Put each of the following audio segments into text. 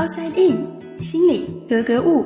Outside In，心里格格物。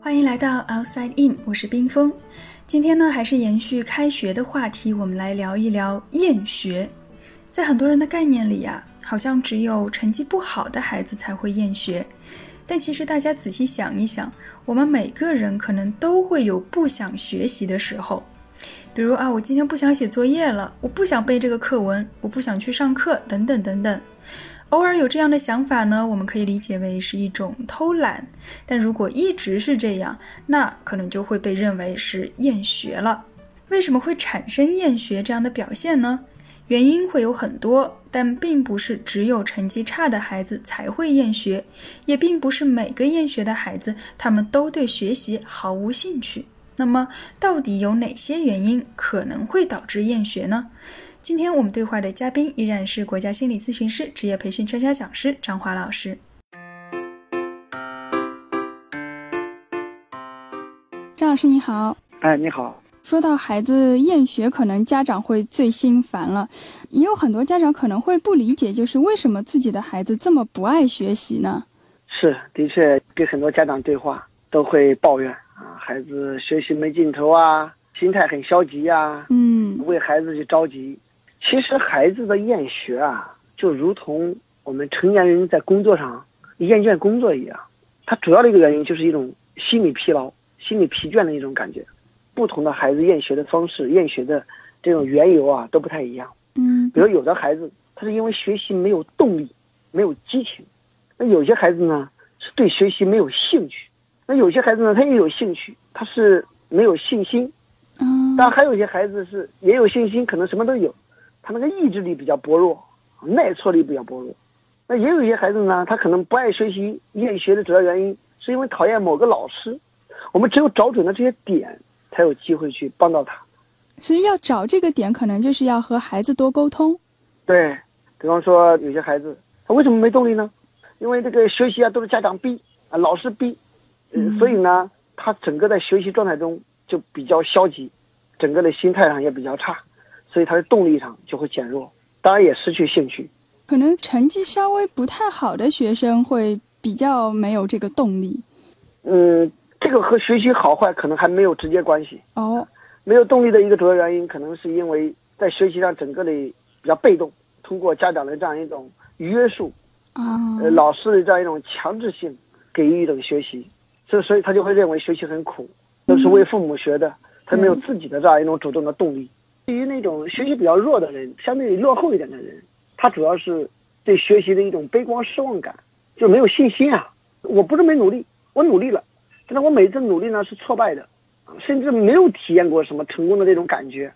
欢迎来到 Outside In，我是冰峰。今天呢，还是延续开学的话题，我们来聊一聊厌学。在很多人的概念里呀，好像只有成绩不好的孩子才会厌学。但其实大家仔细想一想，我们每个人可能都会有不想学习的时候。比如啊，我今天不想写作业了，我不想背这个课文，我不想去上课，等等等等。偶尔有这样的想法呢，我们可以理解为是一种偷懒。但如果一直是这样，那可能就会被认为是厌学了。为什么会产生厌学这样的表现呢？原因会有很多，但并不是只有成绩差的孩子才会厌学，也并不是每个厌学的孩子他们都对学习毫无兴趣。那么，到底有哪些原因可能会导致厌学呢？今天我们对话的嘉宾依然是国家心理咨询师、职业培训专家讲师张华老师。张老师你好，哎，你好。说到孩子厌学，可能家长会最心烦了。也有很多家长可能会不理解，就是为什么自己的孩子这么不爱学习呢？是，的确，跟很多家长对话都会抱怨。啊，孩子学习没劲头啊，心态很消极呀，嗯，为孩子去着急。其实孩子的厌学啊，就如同我们成年人在工作上厌倦工作一样，它主要的一个原因就是一种心理疲劳、心理疲倦的一种感觉。不同的孩子厌学的方式、厌学的这种缘由啊，都不太一样。嗯，比如有的孩子他是因为学习没有动力、没有激情，那有些孩子呢是对学习没有兴趣。那有些孩子呢，他又有兴趣，他是没有信心，嗯，但还有一些孩子是也有信心，可能什么都有，他那个意志力比较薄弱，耐挫力比较薄弱。那也有一些孩子呢，他可能不爱学习、厌学的主要原因是因为讨厌某个老师。我们只有找准了这些点，才有机会去帮到他。所以要找这个点，可能就是要和孩子多沟通。对，比方说有些孩子他为什么没动力呢？因为这个学习啊都是家长逼啊，老师逼。嗯，所以呢，他整个在学习状态中就比较消极，整个的心态上也比较差，所以他的动力上就会减弱，当然也失去兴趣。可能成绩稍微不太好的学生会比较没有这个动力。嗯，这个和学习好坏可能还没有直接关系。哦，没有动力的一个主要原因，可能是因为在学习上整个的比较被动，通过家长的这样一种约束，啊，呃，老师的这样一种强制性给予一种学习。所所以，他就会认为学习很苦，都是为父母学的，他没有自己的这样一种主动的动力。对于那种学习比较弱的人，相对于落后一点的人，他主要是对学习的一种悲观失望感，就没有信心啊。我不是没努力，我努力了，但是我每次努力呢是挫败的，甚至没有体验过什么成功的这种感觉。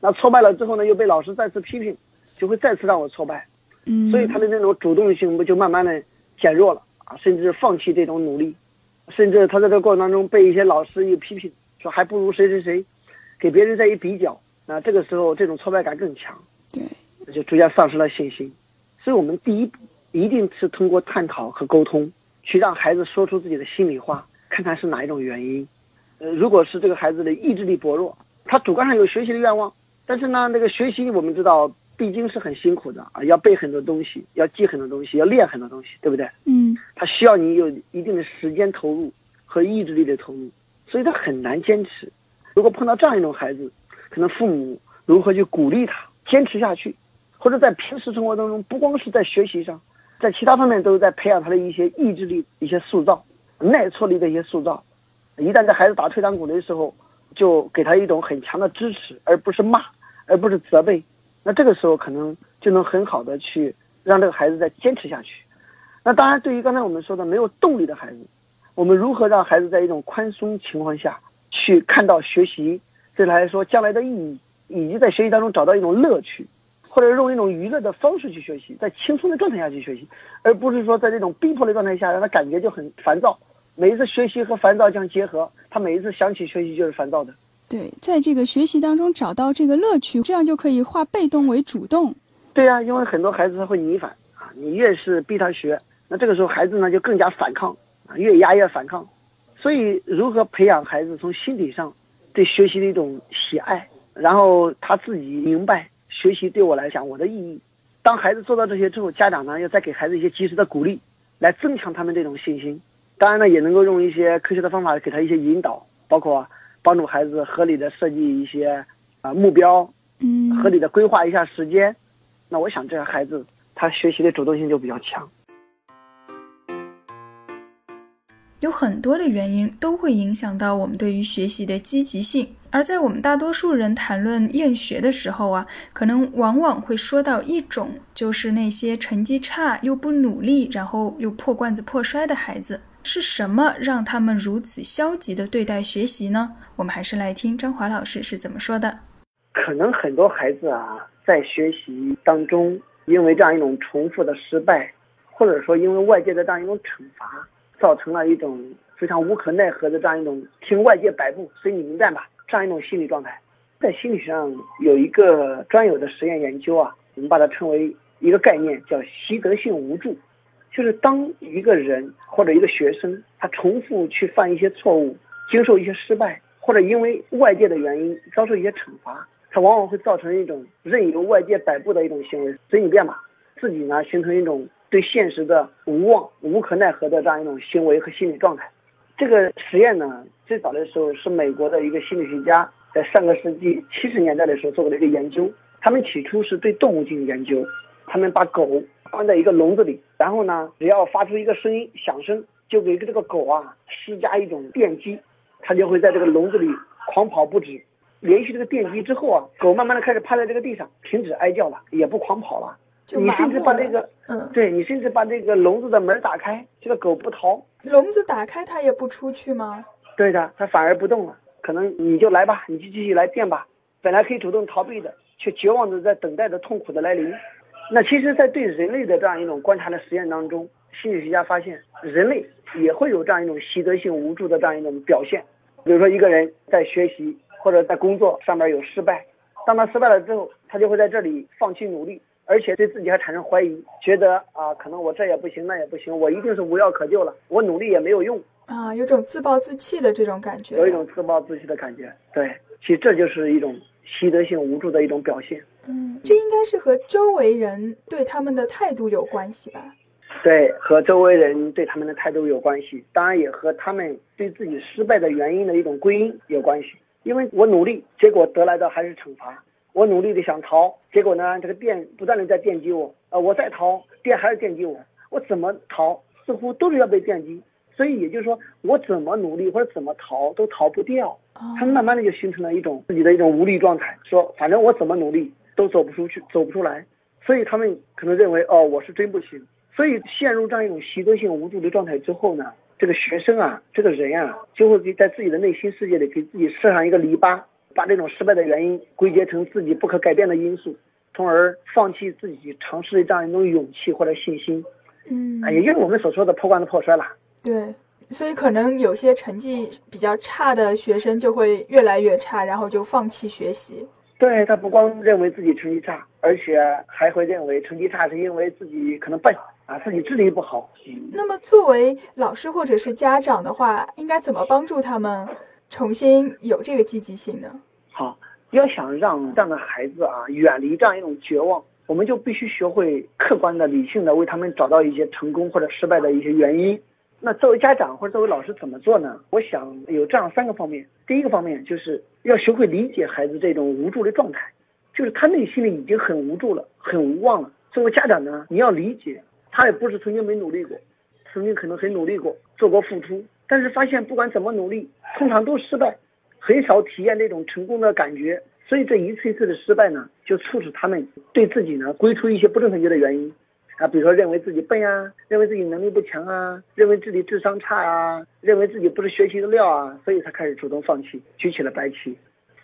那挫败了之后呢，又被老师再次批评，就会再次让我挫败。嗯，所以他的那种主动性不就慢慢的减弱了啊，甚至放弃这种努力。甚至他在这个过程当中被一些老师一批评，说还不如谁谁谁，给别人再一比较，那这个时候这种挫败感更强，对，就逐渐丧失了信心。所以我们第一步一定是通过探讨和沟通，去让孩子说出自己的心里话，看看是哪一种原因。呃，如果是这个孩子的意志力薄弱，他主观上有学习的愿望，但是呢，那个学习我们知道。毕竟是很辛苦的啊，要背很多东西，要记很多东西，要练很多东西，对不对？嗯，他需要你有一定的时间投入和意志力的投入，所以他很难坚持。如果碰到这样一种孩子，可能父母如何去鼓励他坚持下去，或者在平时生活当中，不光是在学习上，在其他方面都是在培养他的一些意志力、一些塑造、耐挫力的一些塑造。一旦在孩子打退堂鼓的时候，就给他一种很强的支持，而不是骂，而不是责备。那这个时候可能就能很好的去让这个孩子再坚持下去。那当然，对于刚才我们说的没有动力的孩子，我们如何让孩子在一种宽松情况下去看到学习对他来说将来的意义，以及在学习当中找到一种乐趣，或者用一种娱乐的方式去学习，在轻松的状态下去学习，而不是说在这种逼迫的状态下让他感觉就很烦躁。每一次学习和烦躁相结合，他每一次想起学习就是烦躁的。对，在这个学习当中找到这个乐趣，这样就可以化被动为主动。对呀，因为很多孩子他会逆反啊，你越是逼他学，那这个时候孩子呢就更加反抗啊，越压越反抗。所以，如何培养孩子从心理上对学习的一种喜爱，然后他自己明白学习对我来讲我的意义，当孩子做到这些之后，家长呢要再给孩子一些及时的鼓励，来增强他们这种信心。当然呢，也能够用一些科学的方法给他一些引导，包括帮助孩子合理的设计一些啊目标，嗯，合理的规划一下时间。那我想，这个孩子他学习的主动性就比较强。有很多的原因都会影响到我们对于学习的积极性，而在我们大多数人谈论厌学的时候啊，可能往往会说到一种，就是那些成绩差又不努力，然后又破罐子破摔的孩子。是什么让他们如此消极的对待学习呢？我们还是来听张华老师是怎么说的。可能很多孩子啊，在学习当中，因为这样一种重复的失败，或者说因为外界的这样一种惩罚。造成了一种非常无可奈何的这样一种听外界摆布、随你明白吧这样一种心理状态。在心理学上有一个专有的实验研究啊，我们把它称为一个概念，叫习得性无助。就是当一个人或者一个学生，他重复去犯一些错误，经受一些失败，或者因为外界的原因遭受一些惩罚，他往往会造成一种任由外界摆布的一种行为，随你便吧，自己呢形成一种。对现实的无望、无可奈何的这样一种行为和心理状态，这个实验呢，最早的时候是美国的一个心理学家在上个世纪七十年代的时候做过的一个研究。他们起初是对动物进行研究，他们把狗关在一个笼子里，然后呢，只要发出一个声音响声，就给这个狗啊施加一种电击，它就会在这个笼子里狂跑不止。连续这个电击之后啊，狗慢慢的开始趴在这个地上，停止哀叫了，也不狂跑了。你甚至把这个，嗯，对你甚至把这个笼子的门打开，这个狗不逃。笼子打开，它也不出去吗？对的，它反而不动了。可能你就来吧，你就继续来电吧。本来可以主动逃避的，却绝望的在等待着痛苦的来临。那其实，在对人类的这样一种观察的实验当中，心理学家发现，人类也会有这样一种习得性无助的这样一种表现。比如说，一个人在学习或者在工作上面有失败，当他失败了之后，他就会在这里放弃努力。而且对自己还产生怀疑，觉得啊，可能我这也不行，那也不行，我一定是无药可救了，我努力也没有用啊，有种自暴自弃的这种感觉，有一种自暴自弃的感觉。对，其实这就是一种习得性无助的一种表现。嗯，这应该是和周围人对他们的态度有关系吧？对，和周围人对他们的态度有关系，当然也和他们对自己失败的原因的一种归因有关系。因为我努力，结果得来的还是惩罚。我努力的想逃，结果呢，这个电不断的在电击我，呃，我再逃，电还是电击我，我怎么逃，似乎都是要被电击，所以也就是说，我怎么努力或者怎么逃都逃不掉，他们慢慢的就形成了一种自己的一种无力状态，说反正我怎么努力都走不出去，走不出来，所以他们可能认为，哦，我是真不行，所以陷入这样一种习得性无助的状态之后呢，这个学生啊，这个人啊，就会给在自己的内心世界里给自己设上一个篱笆。把这种失败的原因归结成自己不可改变的因素，从而放弃自己尝试的这样一种勇气或者信心。嗯，也就是我们所说的破罐子破摔了。对，所以可能有些成绩比较差的学生就会越来越差，然后就放弃学习。对他不光认为自己成绩差，而且还会认为成绩差是因为自己可能笨啊，自己智力不好。那么作为老师或者是家长的话，应该怎么帮助他们？重新有这个积极性呢？好，要想让这样的孩子啊远离这样一种绝望，我们就必须学会客观的、理性的为他们找到一些成功或者失败的一些原因。那作为家长或者作为老师怎么做呢？我想有这样三个方面。第一个方面就是要学会理解孩子这种无助的状态，就是他内心里已经很无助了，很无望了。作为家长呢，你要理解他也不是曾经没努力过，曾经可能很努力过，做过付出。但是发现不管怎么努力，通常都失败，很少体验那种成功的感觉。所以这一次一次的失败呢，就促使他们对自己呢归出一些不正确的原因，啊，比如说认为自己笨啊，认为自己能力不强啊，认为自己智商差啊，认为自己不是学习的料啊，所以他开始主动放弃，举起了白旗。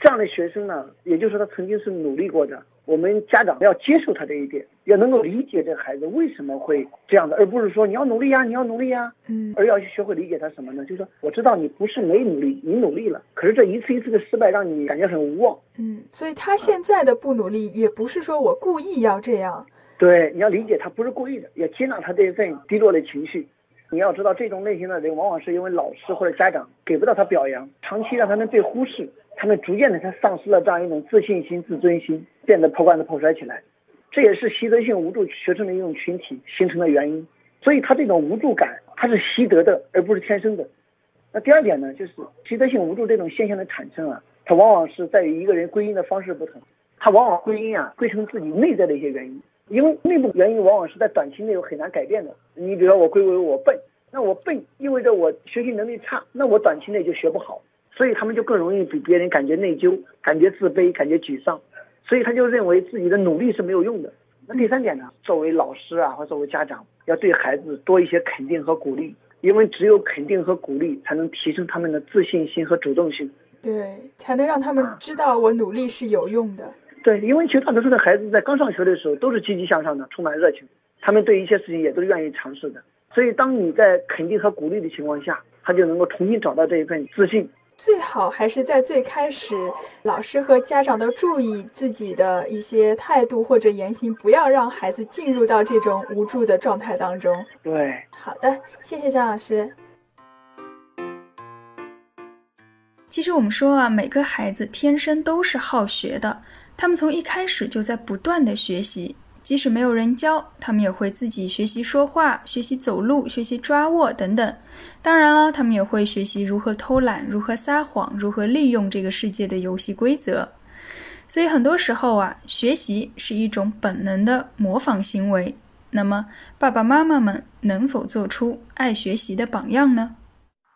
这样的学生呢，也就是说他曾经是努力过的。我们家长要接受他这一点，要能够理解这个孩子为什么会这样的，而不是说你要努力呀，你要努力呀，嗯，而要去学会理解他什么呢？就是说，我知道你不是没努力，你努力了，可是这一次一次的失败让你感觉很无望，嗯，所以他现在的不努力也不是说我故意要这样，对，你要理解他不是故意的，要接纳他这一份低落的情绪。你要知道，这种类型的人往往是因为老师或者家长给不到他表扬，长期让他们被忽视，他们逐渐的他丧失了这样一种自信心、自尊心，变得破罐子破摔起来。这也是习得性无助学生的一种群体形成的原因。所以他这种无助感，他是习得的，而不是天生的。那第二点呢，就是习得性无助这种现象的产生啊，它往往是在于一个人归因的方式不同，他往往归因啊，归成自己内在的一些原因，因为内部原因往往是在短期内很难改变的。你比如说我归为我笨，那我笨意味着我学习能力差，那我短期内就学不好，所以他们就更容易比别人感觉内疚、感觉自卑、感觉沮丧，所以他就认为自己的努力是没有用的。那第三点呢？作为老师啊，或作为家长，要对孩子多一些肯定和鼓励，因为只有肯定和鼓励，才能提升他们的自信心和主动性。对，才能让他们知道我努力是有用的。对，因为其实大多数的孩子在刚上学的时候都是积极向上的，充满热情，他们对一些事情也都是愿意尝试的。所以，当你在肯定和鼓励的情况下，他就能够重新找到这一份自信。最好还是在最开始，老师和家长都注意自己的一些态度或者言行，不要让孩子进入到这种无助的状态当中。对，好的，谢谢张老师。其实我们说啊，每个孩子天生都是好学的，他们从一开始就在不断的学习。即使没有人教，他们也会自己学习说话、学习走路、学习抓握等等。当然了，他们也会学习如何偷懒、如何撒谎、如何利用这个世界的游戏规则。所以很多时候啊，学习是一种本能的模仿行为。那么，爸爸妈妈们能否做出爱学习的榜样呢？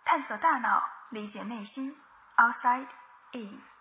探索大脑，理解内心，Outside In。